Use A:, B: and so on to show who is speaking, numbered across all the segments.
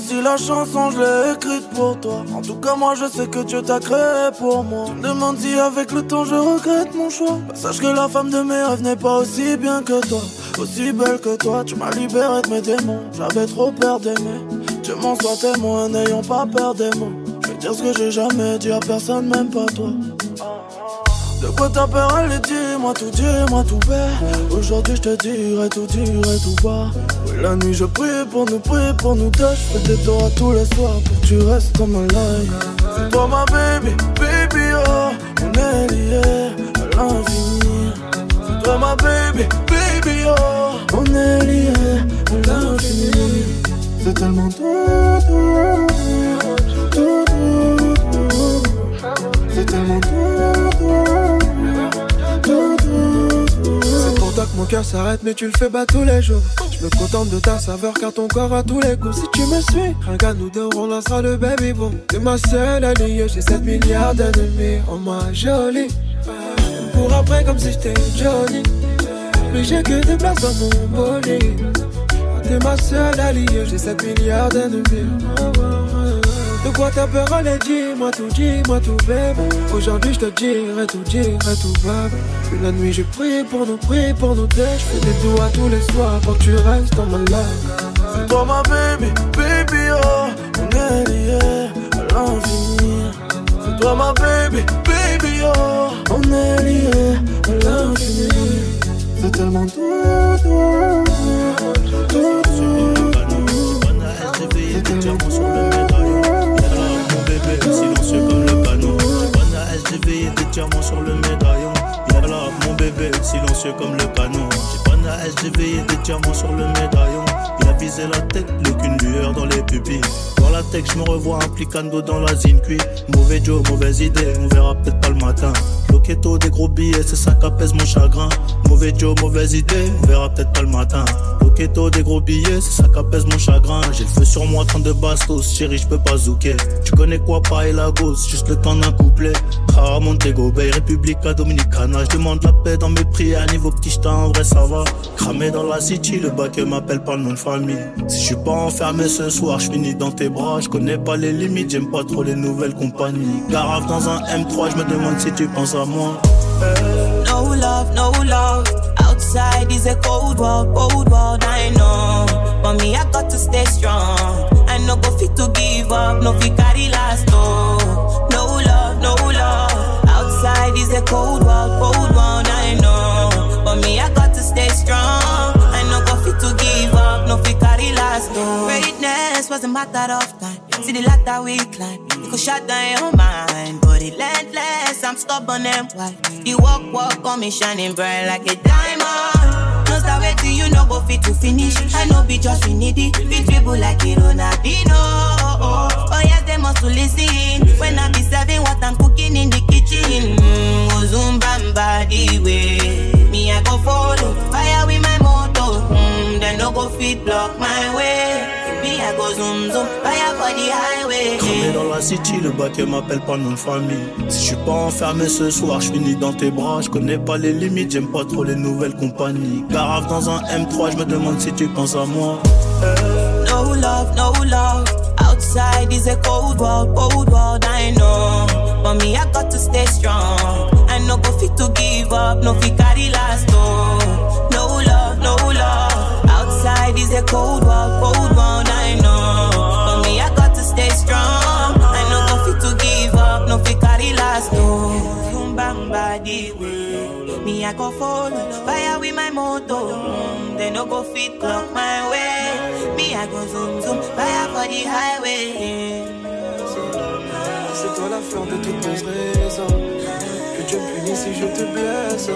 A: si la chanson je l'ai écrite pour toi. En tout cas, moi je sais que Dieu t'a créé pour moi. Tu me demandes si avec le temps je regrette mon choix. Bah, sache que la femme de mes rêves n'est pas aussi bien que toi, aussi belle que toi. Tu m'as libéré de mes démons, j'avais trop peur d'aimer. Dieu m'en soit témoin, n'ayons pas peur des mots. Je vais dire ce que j'ai jamais dit à personne, même pas toi. De quoi t'as peur, allez dis-moi tout, dis-moi tout bête Aujourd'hui je te dirai tout, dirai tout bas la nuit je prie pour nous, prie pour nous deux. Je fais des tous les soirs pour que tu restes comme un light C'est toi ma baby, baby oh. On est liés à l'infini. C'est toi ma baby, baby oh. On est liés à l'infini. C'est tellement tout, tout,
B: mon cœur s'arrête, mais tu le fais pas tous les jours. Je me contente de ta saveur car ton corps a tous les coups. Si tu me suis, rien qu'à nous deux, on lancera le baby boom. T'es ma seule alliée, j'ai 7 milliards d'ennemis. En moi jolie. Pour après, comme si j'étais Johnny. Mais j'ai que des places dans mon bolide. T'es ma seule alliée, j'ai 7 milliards d'ennemis. De quoi t'as peur, allez, dis-moi tout, dis-moi tout, bébé. Aujourd'hui, je te dirai tout, dirai tout, bébé. Puis la nuit, j'ai prié pour nous, prié pour nous deux. Je fais des doigts tous les soirs pour que tu restes dans ma life.
A: C'est toi ma baby, baby, oh. On est liés à l'infini. C'est toi ma baby, baby, oh. On est liés à l'infini. C'est tellement tout, tout, tout, tout, tout.
C: Silencieux comme le panneau. Bana SGV et des diamants sur le médaillon. Là mon bébé, silencieux comme le canon. J'ai Bana SGV et des diamants sur le médaillon. Il a visé la tête, qu'une lueur dans les pupilles. Dans la tech, je me revois implicando dans la zine cuit. Mauvais Joe, mauvaise idée, on verra peut-être pas le matin. Loquetto, des gros billets, c'est ça qui apaise mon chagrin. Mauvais Joe, mauvaise idée, on verra peut-être pas le matin. Des gros billets, c'est ça qui apaise mon chagrin. J'ai le feu sur moi, 32 bastos, chérie, je peux pas zouker. Tu connais quoi, pas et la gosse, juste le temps d'un couplet. Ah, Montego Bay, République Dominicana. Je demande la paix dans mes prières, niveau petit j't'ai en vrai, ça va. Cramé dans la city, le bac m'appelle pas le nom de famille. Si je suis pas enfermé ce soir, je finis dans tes bras. Je connais pas les limites, j'aime pas trop les nouvelles compagnies. Garave dans un M3, je me demande si tu penses à moi.
D: No love, no love. Outside is a cold world, cold world, I know. But me, I got to stay strong. I no go fit to give up, no fit carry last, oh. No love, no love. Outside is a cold world, cold world, I know. But me, I got to stay strong. No fit carry last, oh. Greatness was a matter of time. See the ladder we climb, you could shut down your mind, but relentless. I'm stubborn and white. You walk, walk on me, shining bright like a diamond. No wait till you no go fit to finish. I know be just we need it. Fit people like it Ronaldinho. Oh, oh yes, they must to listen. When I be serving what I'm cooking in the kitchen. Mm, bamba the way. Me I go follow fire with my motor. They no go fit block my way. Me I go zoom zoom fire for the highway.
C: Cramé dans la city, le bac m'appelle pas nom de famille. Si je suis pas enfermé ce soir, je finis dans tes bras. Je connais pas les limites, j'aime pas trop les nouvelles compagnies. Garave dans un M3, je me demande si tu penses à moi.
D: No love, no love. Outside is a cold world, cold world, I know. But me, I got to stay strong. I no go fit to give up, no fit carry last, oh. Is a cold world, cold I know. But me, I got to stay strong. I no go fit to give up, no fit carry last, bang body. Me, I go follow. Fire with my motor. Mm, they no go fit block my way. Me, I go zoom zoom. Fire for the highway.
B: C'est toi la fleur de toutes mes raisons. Que Dieu me punisse si je te blesse.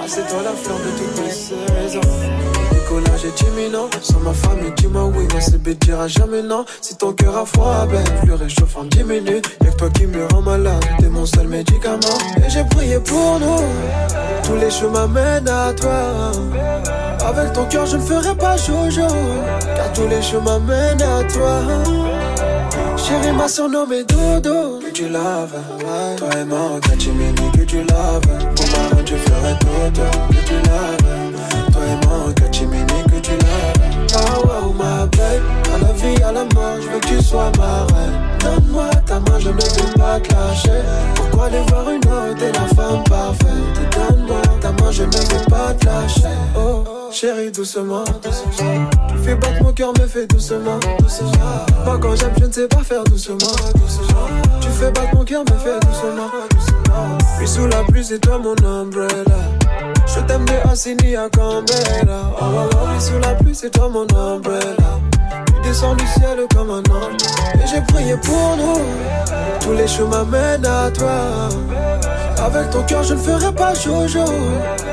B: Ah, c'est toi la fleur de toutes mes saisons. Décollage est imminent. Sans ma famille, dis-moi oui. Non, c'est bête, dira jamais non. Si ton cœur a froid, ben, je le réchauffe en 10 minutes. Y'a que toi qui me rend malade. T'es mon seul médicament. Et j'ai prié pour nous. Tous les chemins mènent à toi. Avec ton cœur, je ne ferai pas jojo. Car tous les chemins mènent à toi. Chérie m'a surnommé Dodo Que tu laves Toi et moi, Gachimini que tu laves Pour ma je ferai tout Que tu laves Vraiment, Kachimini que tu l'as. Ah wow, ma belle, à la vie, à la mort, je veux que tu sois ma reine. Donne-moi ta main, je ne veux pas te lâcher. Pourquoi aller voir une autre et la femme parfaite? Donne-moi ta main, je ne veux pas te lâcher. Oh, chérie, doucement. Tu fais battre mon cœur, me fais doucement. Pas quand j'aime, je ne sais pas faire doucement. Tu fais battre mon cœur, me fais doucement. Puis sous la pluie, c'est toi mon umbrella. Je t'aime de Assini à Canberra. Oh, oh, oh, sous la pluie, c'est toi mon umbrella. Tu descends du ciel comme un ange. Et j'ai prié pour nous. Tous les chemins mènent à toi. Avec ton cœur, je ne ferai pas Jojo.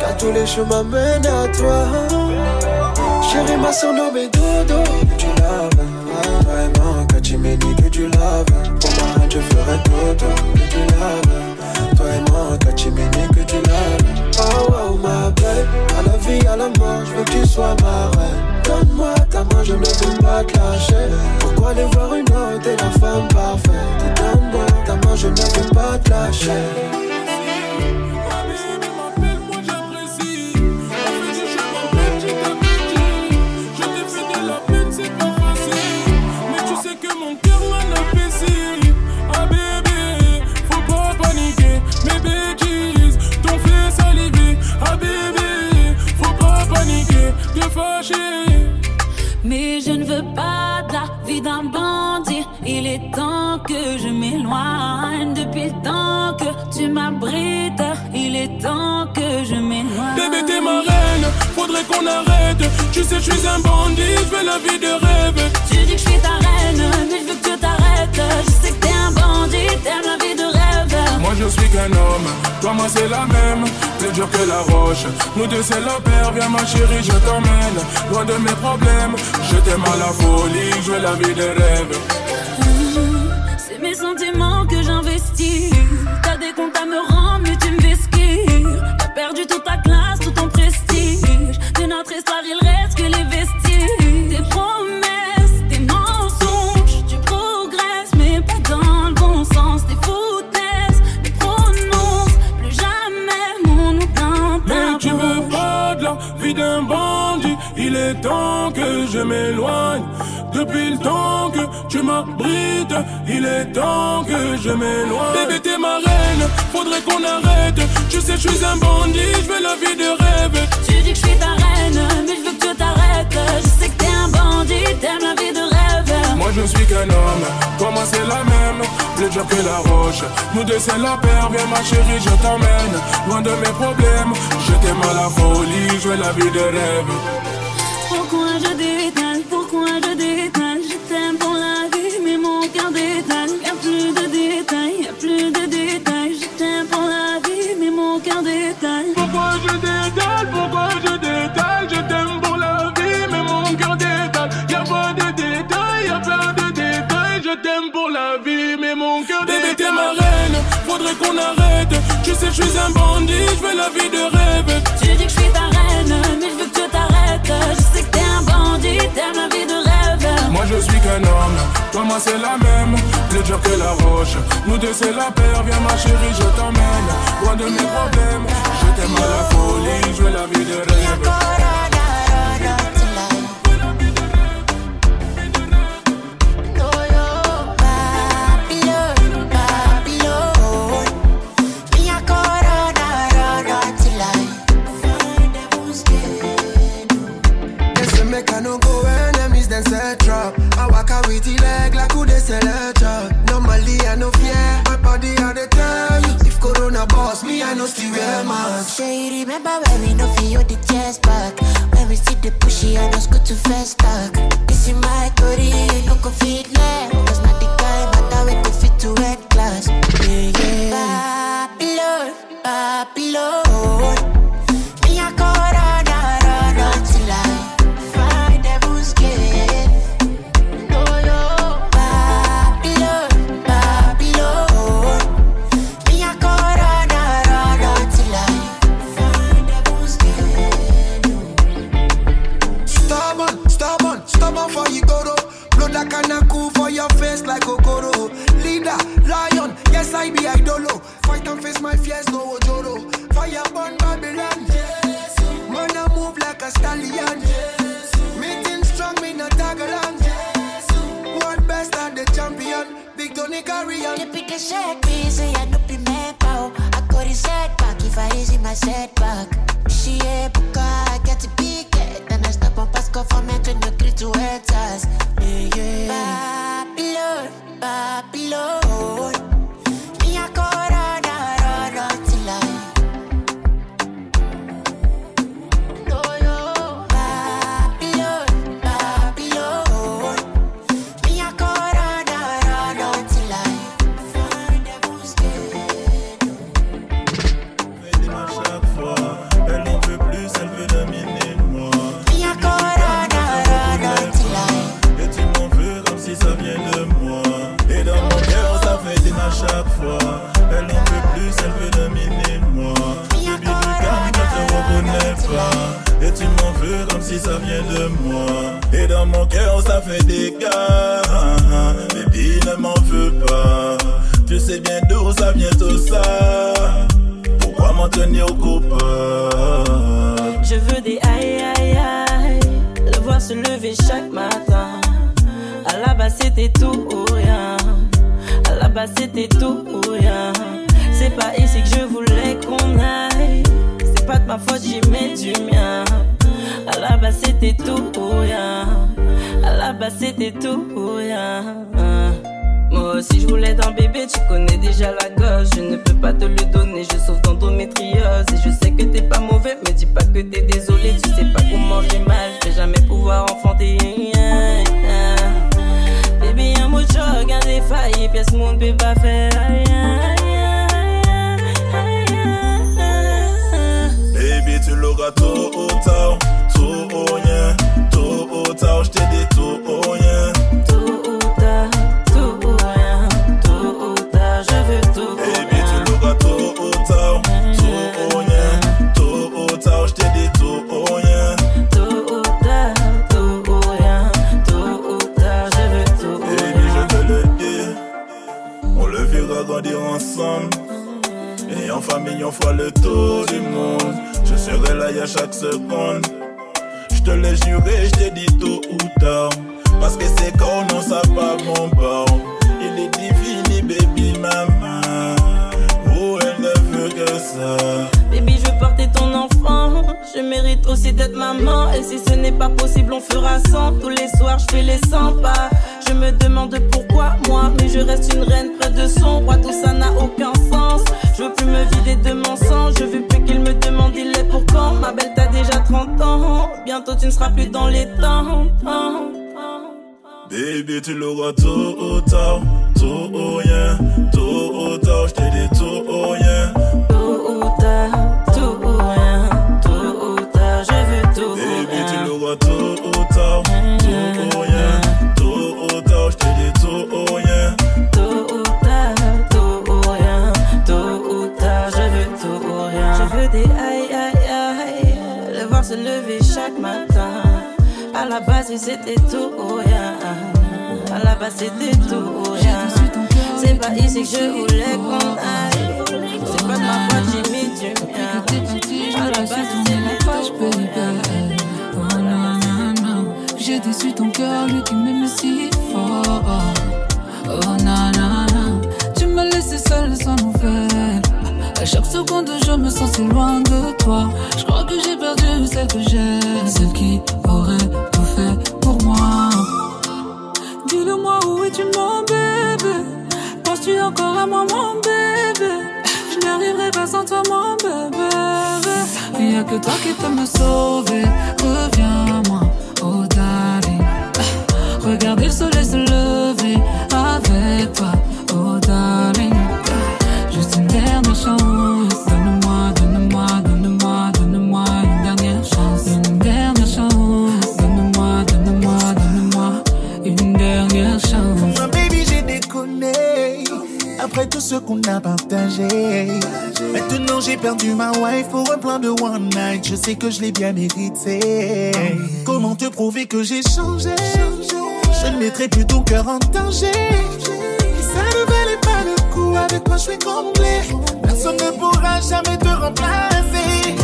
B: Car tous les chemins mènent à toi. Chérie, ma surnommée Dodo. Que tu laves, vraiment. Kachimeni, que tu laves. Pour reine, je ferai Dodo. Que tu laves. Toi et moi, Kachimeni, que tu laves. Oh, oh, ma belle. À la vie, à la mort, je veux que tu sois ma reine. Donne-moi ta main, je ne veux pas te lâcher. Pourquoi aller voir une autre et la femme parfaite? Donne-moi ta main, je ne veux pas te lâcher.
E: Mais je ne veux pas de la vie d'un bandit. Il est temps que je m'éloigne. Depuis le temps que tu m'abrites, il est temps que je m'éloigne.
F: Bébé, t'es ma reine, faudrait qu'on arrête. Tu sais, je suis un bandit, je veux la vie de rêve.
E: Tu dis que je suis ta reine, mais je veux que tu t'arrêtes. Je sais que t'es un bandit, t'aimes la vie.
F: Moi je suis qu'un homme, toi moi c'est la même, plus dur que la roche. Nous deux c'est la paire, viens ma chérie, je t'emmène. Loin de mes problèmes, je t'aime à la folie, je veux la vie de rêve.
E: Que il
F: est temps que je m'éloigne. Bébé, t'es ma reine, faudrait qu'on arrête. Tu sais, je suis un bandit, je veux la vie de rêve.
E: Tu dis que je suis ta reine, mais je veux que tu t'arrêtes. Je sais que t'es un bandit, t'aimes la vie de rêve.
F: Moi je suis qu'un homme, toi moi c'est la même, plus dur que la roche. Nous deux c'est la paire, viens ma chérie, je t'emmène. Loin de mes problèmes, je t'aime à la folie, je veux la vie de rêve. Faudrait qu'on arrête. Tu sais, je suis un bandit, je veux la vie de rêve.
E: Tu dis que je suis ta reine, mais je veux que tu t'arrêtes Je sais que t'es un bandit, t'aimes la vie de rêve
F: Moi je suis qu'un homme, toi moi c'est la même, plus dur que la roche. Nous deux c'est la paire, viens ma chérie, je t'emmène. Loin de mes problèmes, je t'aime à la folie, je veux la vie de rêve.
B: You
G: remember when we no feel
H: Et dans mon cœur, ça fait des gars. Baby, ne m'en veux pas. Tu sais bien d'où ça vient tout ça. Pourquoi m'en tenir coupable?
I: Je veux des aïe aïe aïe, le voir se lever chaque matin. À la base c'était tout ou rien, à la base c'était tout ou rien. C'est pas ici que je voulais qu'on aille, c'est pas de ma faute j'y mets du mien. À la base c'était tout ou rien, à la base c'était tout ou rien. Moi aussi je voulais d'un bébé, tu connais déjà la gauche Je ne peux pas te le donner, je souffre d'endométriose. Et je sais que t'es pas mauvais, me dis pas que t'es désolé. Tu sais pas comment j'ai mal, je vais jamais pouvoir enfanter. Baby un mot de choc, un défailli, pièce monde peut pas faire
H: Baby, tu l'auras tôt ou tard, tout ou rien, tôt ou tard, je t'ai dit tout ou rien. Chaque
I: matin. À la base, c'était tout ou rien. À la base, c'était tout ou rien. C'est pas ici que je voulais qu'on aille. C'est pas ma faute, j'ai mis du mien. À la base, c'était tout ou rien.
E: Oh. J'ai déçu ton cœur, lui qui m'aime si fort. Oh non, non. Tu m'as laissé seule sans nouvelles. À chaque seconde, je me sens si loin de toi. Je crois que j'ai perdu celle que j'aime. Celle qui aurait tout fait pour moi. Dis-le-moi où es-tu, mon bébé? Penses-tu encore à moi, mon bébé? Je n'arriverai pas sans toi, mon bébé. Il y a que toi qui peux me sauver. Reviens-moi, oh darling. Regardez le soleil se lever avec toi,
J: qu'on a partagé. Maintenant j'ai perdu ma wife pour un plan de one night. Je sais que je l'ai bien mérité. Comment te prouver que j'ai changé? Je ne mettrai plus ton cœur en danger. Ça ne valait pas le coup avec toi je suis comblé. Personne ne pourra jamais te remplacer.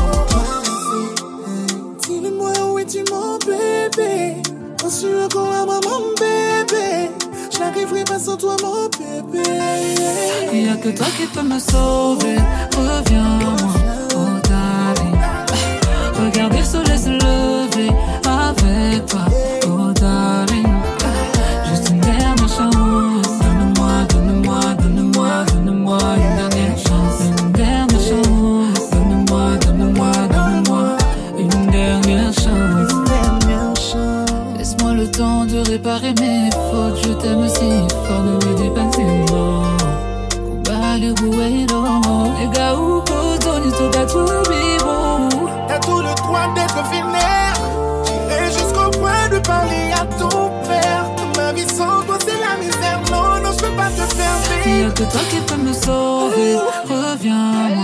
J: Dis-le-moi
K: où es-tu mon bébé? Penses-tu maman bébé? vivrai pas sans toi, mon bébé.
E: Il n'y a que toi qui peux me sauver. Reviens-moi, oh darling. Regarder le soleil se lever avec toi. y que toi qui peux me sauver.
L: Reviens.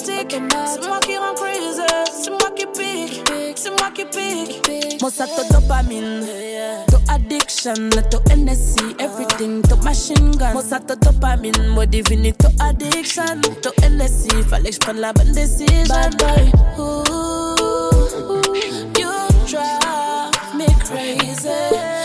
L: fatigue. C'est moi qui rend crazy, c'est moi qui pique, c'est moi qui pique. Moi ça de dopamine, to addiction, to NSC, everything, to machine gun. Moi ça de dopamine, moi devine to addiction, to NSC, fallait que je prenne la bonne décision. Bad boy, ooh, you drive me crazy.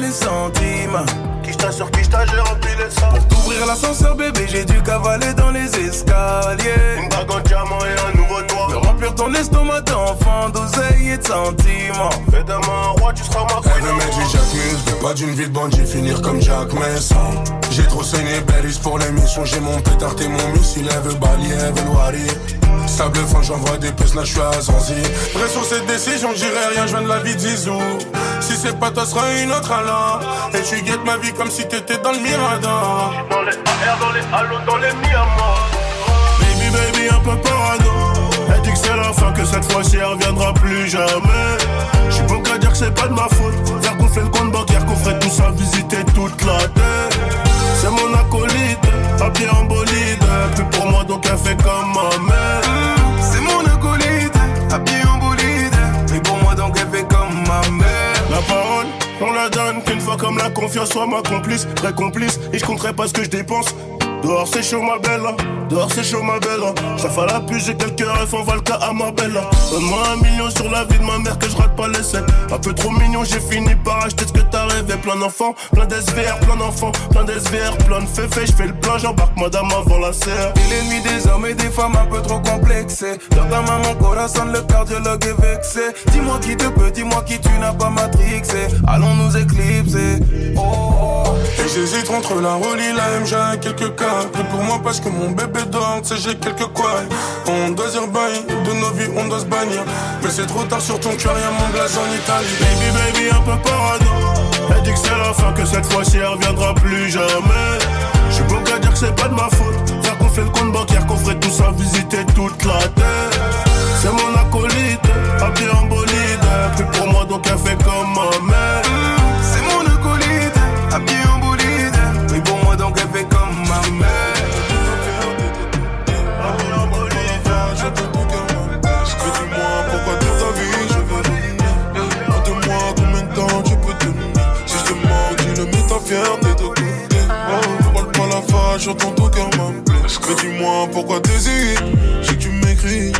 M: Les
N: centimes. Qui sur qui j'ai rempli les sacs. Pour t'ouvrir l'ascenseur, bébé, j'ai dû cavaler dans les escaliers. Une bague en diamant et un nouveau toit. Me remplir ton estomac d'enfant, d'oseille et de sentiments. Fais de moi un roi, tu seras ma
F: Elle veut mettre du Jack Mills, je veux pas d'une vie de bandit finir comme Jack Messon. J'ai trop saigné Berries pour l'émission, j'ai mon pétard et mon missile, elle veut balayer, elle veut Loirie. Sable fin, j'envoie des puces, là je suis à Zanzi. Prêt sur cette décision, j'irai rien, je viens de la vie de Zizou. Si c'est pas toi, sera une autre alors. Et tu guettes ma vie comme si t'étais dans le Mirador.
N: Dans les AR, dans les halos, dans les Miamas.
F: Baby, baby, un peu parano.
N: Elle dit que c'est la fin, que cette fois-ci elle reviendra plus jamais. J'suis bon qu'à dire que c'est pas de ma faute. Faire gonfler le compte bancaire, qu'on ferait tout ça, visiter toute la terre. C'est mon acolyte, habillé en bolide. Plus pour moi, donc elle fait comme ma mère.
F: Comme
N: la confiance soit ma complice, vrai complice, et je compterai pas ce que je dépense. Dehors c'est chaud ma belle, dehors c'est chaud ma belle. Ça fait la pluie, j'ai quelques rêves, on va le cas à ma belle. Donne-moi un million sur la vie de ma mère que je rate pas les scènes. Un peu trop mignon, j'ai fini par acheter ce que t'as rêvé. Plein d'enfants, plein d'SVR, plein d'enfants, plein d'SVR, plein de féfés. Je fais le plein, j'embarque madame avant la serre.
F: Et l'ennemi des hommes et des femmes un peu trop complexés. Dans ta maman, corazon, le cardiologue est vexé. Dis-moi qui te peut, dis-moi qui tu n'as pas matrixé. Allons nous éclipser. Oh. Et j'hésite entre la Rolly, la MJ et quelques cas. Pour moi parce que mon bébé dort, sais, j'ai quelques quoi. On doit dire bye, de nos vies on doit se bannir. Mais c'est trop tard sur ton cœur, y'a mon blaze en Italie.
N: Baby, baby, un peu parano. Elle dit que c'est la fin, que cette fois-ci elle reviendra plus jamais. J'suis bon qu'à dire que c'est pas de ma faute. Faire qu'on fait le compte bancaire, qu'on ferait tout ça, visiter toute la terre. C'est mon acolyte, habillé en bolide. Plus pour moi, donc elle fait comme ma mère.
O: Mets ta fierté de côté. Oh, parle pas la fâche, j'entends ton cœur m'appeler. Mais dis-moi pourquoi t'hésites. Si tu m'écris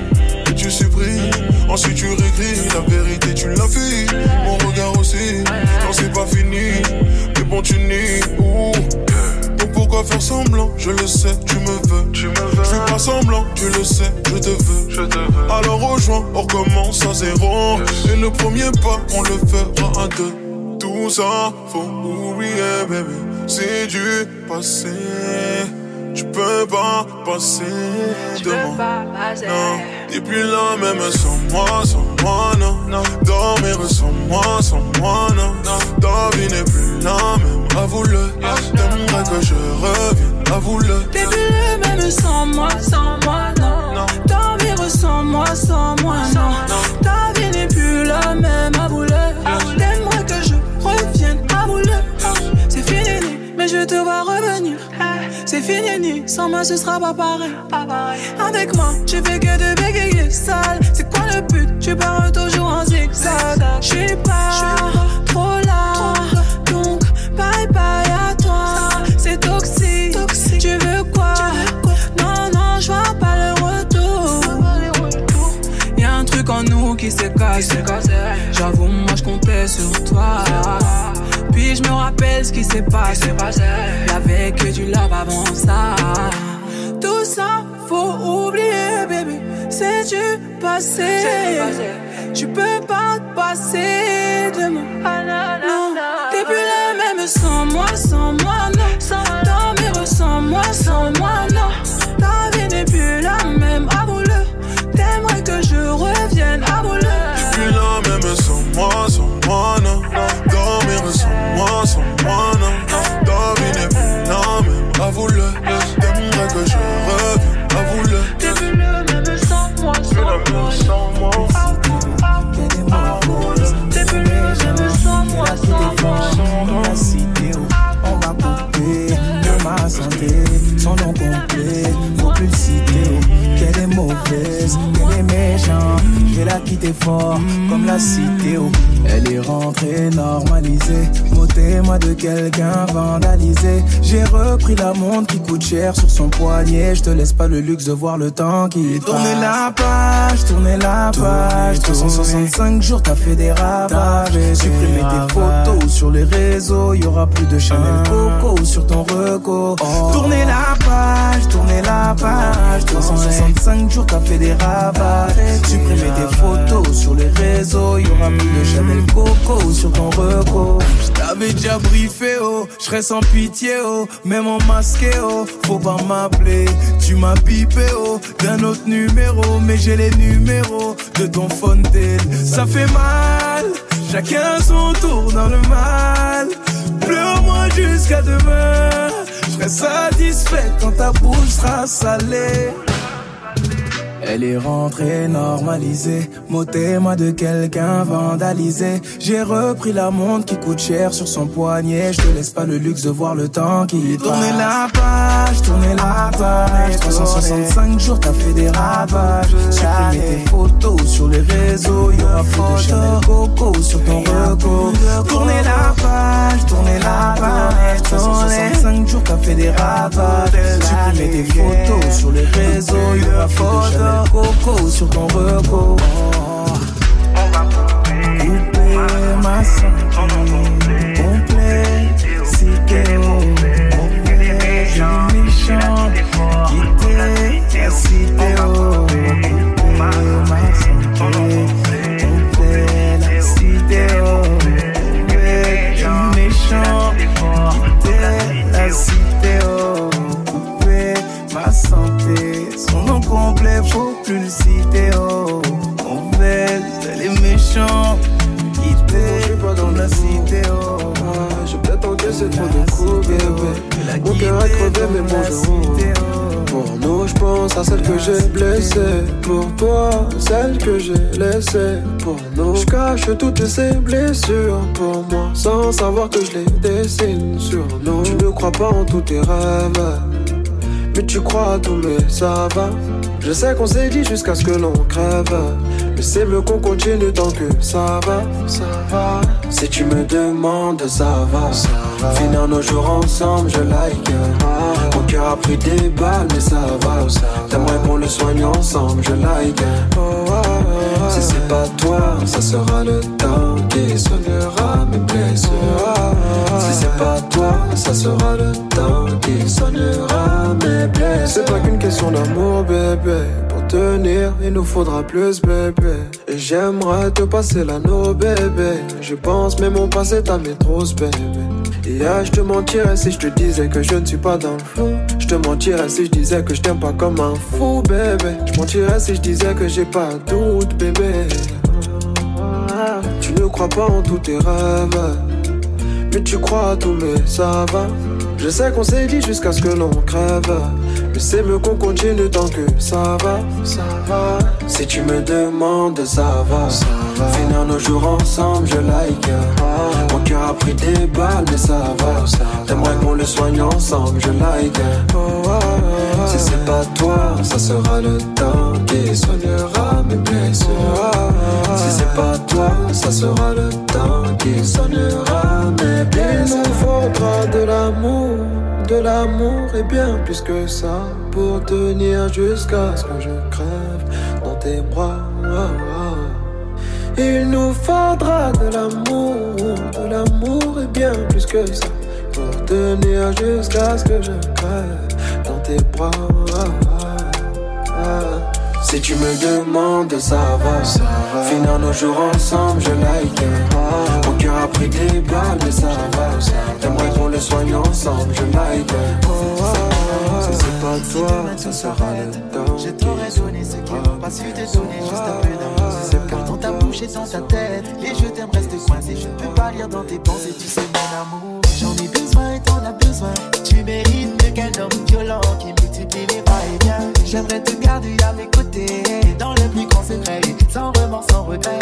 O: et tu supprimes, ensuite tu réécris. La vérité, tu l'as fait. Mon regard aussi, non, c'est pas fini. Mais bon, tu nies. Ouh. Donc pourquoi faire semblant? Je le sais, tu me veux. Tu me veux. Je fais pas semblant, tu le sais, je te veux. Je te veux. Alors rejoins, on recommence à zéro. Et le premier pas, on le fera à deux. Tout ça, faut oublier, bébé. C'est du passé. Tu peux pas passer de moi. Non, t'es plus là même sans moi, sans moi, non. Dormir sans moi, sans moi, non. Ta vie n'est plus la même, avoue-le. T'aimerais que je revienne, avoue-le.
P: T'es plus le même sans moi, sans moi, non. Dormir sans moi, sans moi, non. Ta vie n'est plus la même, avoue-le. T'aimerais que je C'est fini, mais je te vois revenir. C'est fini, sans moi ce sera pas pareil. Avec moi, tu fais que de bégayer sale. C'est quoi le but? Tu pars toujours en zigzag. J'suis pas trop là. Donc, bye bye qui s'est cassé. J'avoue, moi je comptais sur toi. Puis je me rappelle ce qui s'est passé. Y'avait que du love avant ça. Tout ça, faut oublier, baby. C'est du passé. Tu peux pas te passer de moi. Non, t'es plus la même sans moi, sans moi, non. Sans moi, sans moi, non. Ta vie n'est plus la même, avoue-le.
O: Dormir sans moi, sans moi, non. Avoue-le. T'aimerais que je revienne, avoue-le.
P: T'es le même sans moi, sans moi. T'es plus le même sans moi, sans moi.
M: La cité où on va couper de ma santé, son nom complet, faut plus le citer. Oh. Mauvaise, qu'elle est méchante, je vais la quitter fort comme la cité. oh. Elle est rentrée normalisée, motez-moi de quelqu'un vandalisé. J'ai repris la montre qui coûte cher sur son poignet, je te laisse pas le luxe de voir le temps qui passe. Tournez la page, tournez la page, 365 jours t'as fait des ravages. Supprimer tes photos sur les réseaux, y aura plus de Chanel Coco sur ton reco. Tournez la page, tournez la page, 365 jours t'as fait des ravages. Supprimer tes photos sur les réseaux, y aura plus de Chanel Coco sur ton reco. J't'avais déjà briefé, oh, j'serais sans pitié, oh, même en masqué, oh, faut pas m'appeler. Tu m'as pipé, oh, d'un autre numéro, mais j'ai les numéros de ton Fontaine. Ça fait mal, chacun son tour dans le mal. Pleure-moi jusqu'à demain, j'serai satisfait quand ta bouche sera salée. Elle est rentrée normalisée, motez-moi de quelqu'un vandalisé. J'ai repris la montre qui coûte cher sur son poignet. Je te laisse pas le luxe de voir le temps qui Tournez la page, tournez la page. 365 jours, t'as fait des ravages. Supprimer tes photos sur les réseaux. Y aura plus de Chanel Coco sur ton reco. Tournez la page, tournez la page. 365 jours, t'as fait des ravages. Supprimer tes photos sur les réseaux. Y aura plus de Chanel Coco sur ton reco.
B: Pour nous, je pense à celle que j'ai blessée. Pour toi, celle que j'ai laissée. Pour nous, je cache toutes ces blessures. Pour moi, sans savoir que je les dessine sur nous. Tu ne crois pas en tous tes rêves. Mais tu crois à tout, mais ça va. Je sais qu'on s'est dit jusqu'à ce que l'on crève. Mais c'est mieux qu'on continue tant que ça va, ça va. Si tu me demandes, ça va, ça va. Finir nos jours ensemble, je like. Mon cœur a pris des balles, mais ça va. T'aimerais qu'on le soigne ensemble, je like. Si c'est pas toi, ça sera le temps qui soignera mes blessures. Si c'est pas toi, ça sera le temps qui soignera mes blessures. C'est pas qu'une question d'amour, bébé tenir, il nous faudra plus, bébé. Et j'aimerais te passer l'anneau, bébé. Je pense, mais mon passé t'a mis trop, bébé. Je te mentirais si je te disais que je ne suis pas dans le flou. Je te mentirais si je disais que je t'aime pas comme un fou, bébé. Je mentirais si je disais que j'ai pas doute, bébé. Tu ne crois pas en tous tes rêves, mais tu crois à tout, mais ça va. Je sais qu'on s'est dit jusqu'à ce que l'on crève. Mais c'est mieux qu'on continue tant que ça va, ça va. Si tu me demandes, ça va, ça va. Finir nos jours ensemble, je like. Mon cœur a pris des balles, mais ça va. T'aimerais qu'on le soigne ensemble, je like. Si c'est pas toi, ça sera le temps qui soignera mes blessures. Si c'est pas toi, ça sera le temps qui soignera mes blessures. Il nous faudra de l'amour de l'amour et bien plus que ça pour tenir jusqu'à ce que je crève dans tes bras. Il nous faudra de l'amour, de l'amour et bien plus que ça pour tenir jusqu'à ce que je crève tes bras. Si tu me demandes, ça va. Ça va. Finir nos jours ensemble, je like. Mon cœur a pris des balles, mais ça va. T'aimerais qu'on le soigne ensemble, je like. Si c'est pas toi, ça sera le temps.
Q: Je t'aurais donné ce qui n'ont pas su te donner, juste un peu d'amour. Car dans ta bouche et dans ta tête, les je t'aime restent coincés. Je ne peux pas lire dans tes pensées, tu sais mon amour. J'en ai besoin et t'en as besoin. Tu mérites mieux qu'un homme violent qui multiplie les va-et-vient. J'aimerais te garder à mes côtés, dans le plus grand secret, sans remords, sans regret.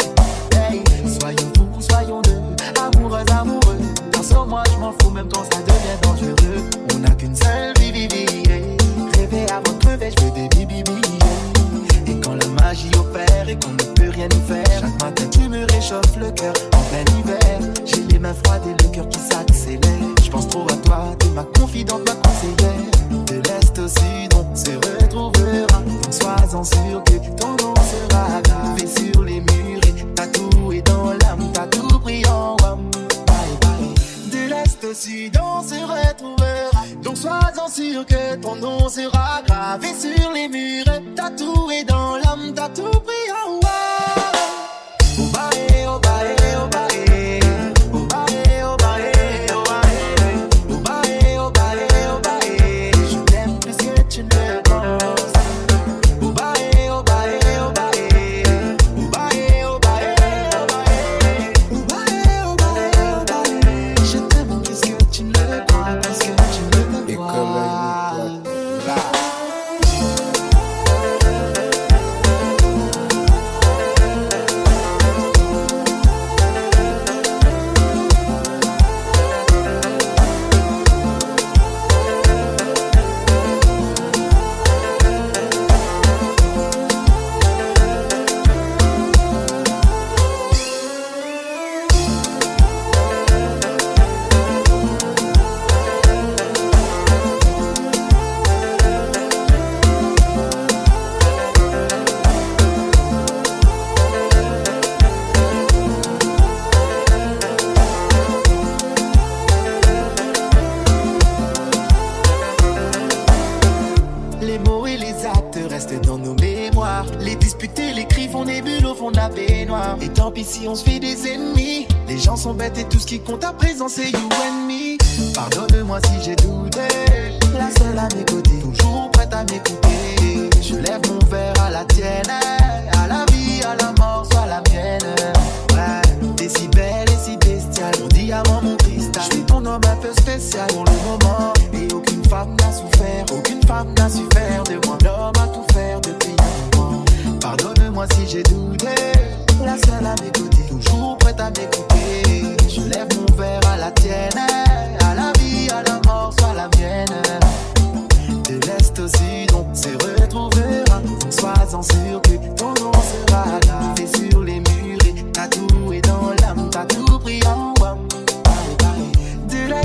Q: Hey, soyons fous, soyons deux, amoureux, amoureux. Dans ce moi, je m'en fous, même quand ça devient dangereux. On n'a qu'une seule vie, vie, vie. Rêver avant de crever, je veux des bibi, Et quand la magie opère et qu'on ne peut rien y faire, chaque matin tu me réchauffes le cœur en plein hiver. J'ai les mains froides et le cœur qui s'accélère. Je pense trop à toi, t'es ma confidente, ma conseillère. De l'est au sud, on se retrouvera. Sois-en sûr que ton que ton nom sera gravé sur les murs tatoué dans l'âme, t'as tout pris en rhum. Qui compte à présent c'est you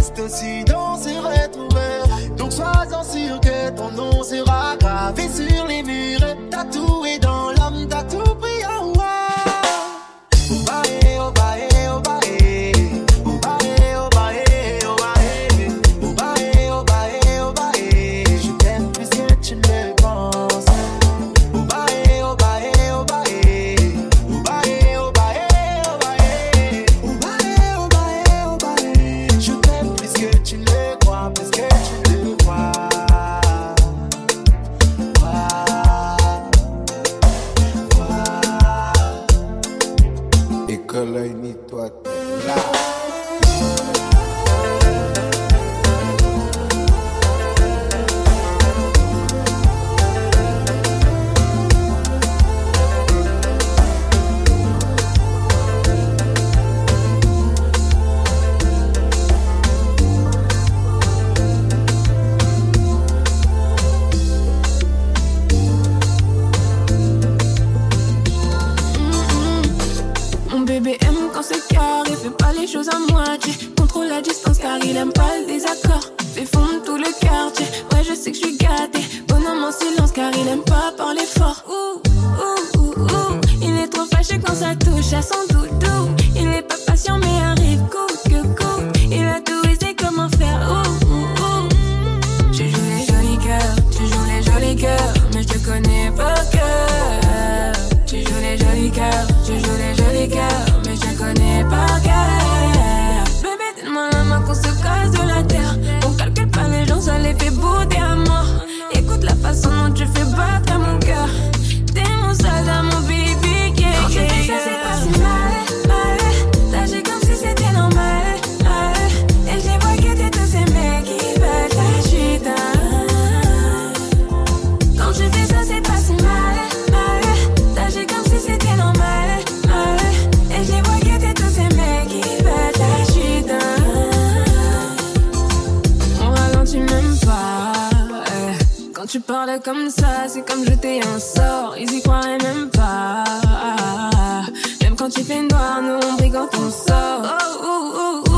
Q: reste aussi dans ses retrouvailles. Donc sois-en sûr que ton nom sera gravé sur les murs, tatoué dans l'âme,
R: tatoué. les choses à moitié. Contrôle la distance car il aime pas le désaccord. nous on brigand tout ça. Oh,